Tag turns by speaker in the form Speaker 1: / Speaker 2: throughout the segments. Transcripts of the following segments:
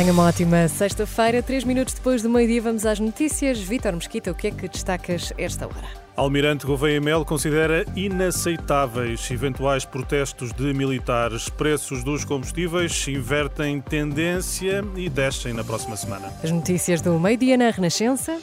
Speaker 1: Tenha uma ótima sexta-feira. Três minutos depois do meio-dia, vamos às notícias. Vítor Mesquita, o que é que destacas esta hora?
Speaker 2: Almirante Gouveia Mel considera inaceitáveis eventuais protestos de militares. Preços dos combustíveis invertem tendência e descem na próxima semana.
Speaker 1: As notícias do meio-dia na Renascença.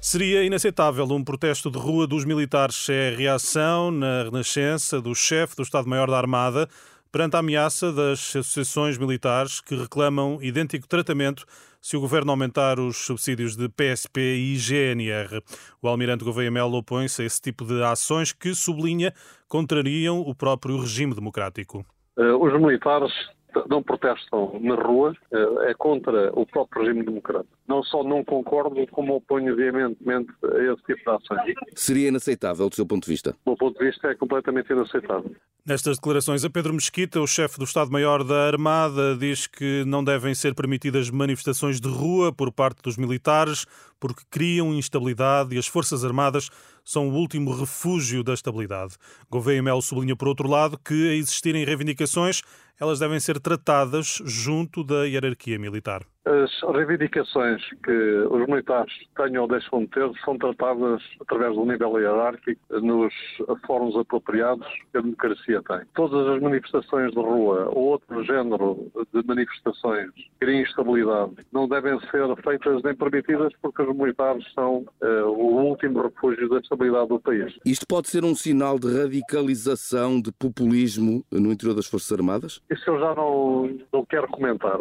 Speaker 2: Seria inaceitável um protesto de rua dos militares. É a reação na Renascença do chefe do Estado-Maior da Armada perante a ameaça das associações militares que reclamam idêntico tratamento se o governo aumentar os subsídios de PSP e GNR. O almirante Gouveia Melo opõe-se a esse tipo de ações que, sublinha, contrariam o próprio regime democrático.
Speaker 3: Eh, os militares não protestam na rua, eh, é contra o próprio regime democrático. Não só não concordo, como oponho veementemente a esse tipo de ações.
Speaker 4: Seria inaceitável, do seu ponto de vista?
Speaker 3: Do meu ponto de vista, é completamente inaceitável.
Speaker 2: Nestas declarações, a Pedro Mesquita, o chefe do Estado-Maior da Armada, diz que não devem ser permitidas manifestações de rua por parte dos militares porque criam instabilidade e as Forças Armadas são o último refúgio da estabilidade. Gouveia Melo sublinha, por outro lado, que a existirem reivindicações, elas devem ser tratadas junto da hierarquia militar.
Speaker 3: As reivindicações que os militares tenham ou deixam de ter são tratadas através do nível hierárquico nos fóruns apropriados que a democracia tem. Todas as manifestações de rua ou outro género de manifestações que criem instabilidade não devem ser feitas nem permitidas porque os militares são uh, o último refúgio da estabilidade do país.
Speaker 4: Isto pode ser um sinal de radicalização, de populismo no interior das Forças Armadas?
Speaker 3: Isso eu já não, não quero comentar.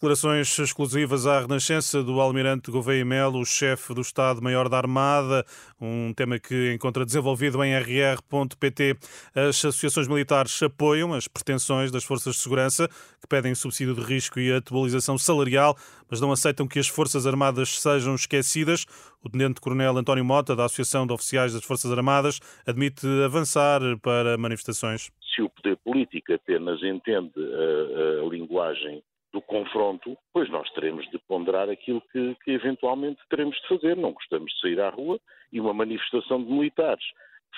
Speaker 2: Declarações exclusivas à Renascença do Almirante Gouveia Melo, chefe do Estado-Maior da Armada, um tema que encontra desenvolvido em rr.pt. As associações militares apoiam as pretensões das forças de segurança, que pedem subsídio de risco e atualização salarial, mas não aceitam que as Forças Armadas sejam esquecidas. O Tenente-Coronel António Mota, da Associação de Oficiais das Forças Armadas, admite avançar para manifestações.
Speaker 5: Se o poder político apenas entende a, a linguagem do confronto, pois nós teremos de ponderar aquilo que, que, eventualmente teremos de fazer. Não gostamos de sair à rua e uma manifestação de militares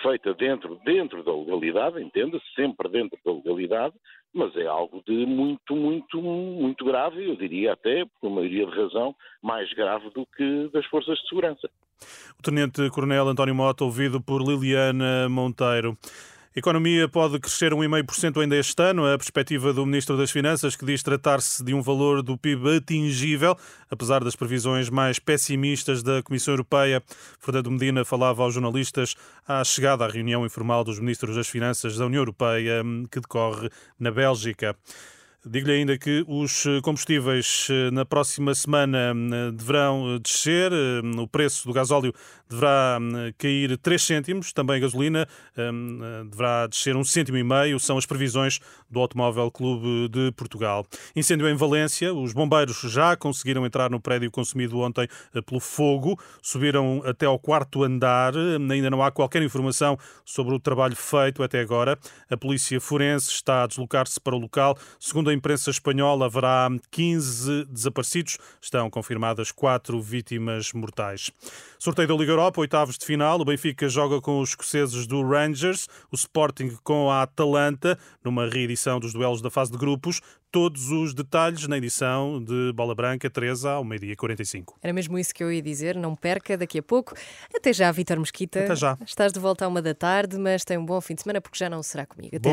Speaker 5: feita dentro, dentro da legalidade, entenda-se, sempre dentro da legalidade, mas é algo de muito, muito, muito grave, eu diria até, por maioria de razão, mais grave do que das forças de segurança.
Speaker 2: O Tenente Coronel António Mota, ouvido por Liliana Monteiro. Economia pode crescer 1,5% ainda este ano. A perspectiva do Ministro das Finanças, que diz tratar-se de um valor do PIB atingível, apesar das previsões mais pessimistas da Comissão Europeia. Fernando Medina falava aos jornalistas à chegada à reunião informal dos Ministros das Finanças da União Europeia, que decorre na Bélgica. Digo-lhe ainda que os combustíveis eh, na próxima semana eh, deverão descer, eh, o preço do gasóleo deverá cair 3 cêntimos, também a gasolina deverá descer um cêntimo e meio, são as previsões do Automóvel Clube de Portugal. Incêndio em Valência, os bombeiros já conseguiram entrar no prédio consumido ontem pelo fogo, subiram até ao quarto andar, ainda não há qualquer informação sobre o trabalho feito até agora. A polícia forense está a deslocar-se para o local, segundo a a imprensa espanhola, haverá 15 desaparecidos. Estão confirmadas quatro vítimas mortais. Sorteio da Liga Europa, oitavos de final. O Benfica joga com os escoceses do Rangers, o Sporting com a Atalanta, numa reedição dos duelos da fase de grupos. Todos os detalhes na edição de Bola Branca, 13 ao meio-dia 45.
Speaker 1: Era mesmo isso que eu ia dizer. Não perca daqui a pouco. Até já, Vitor Mesquita.
Speaker 2: Até já.
Speaker 1: Estás de volta à uma da tarde, mas tem um bom fim de semana porque já não será comigo. Até.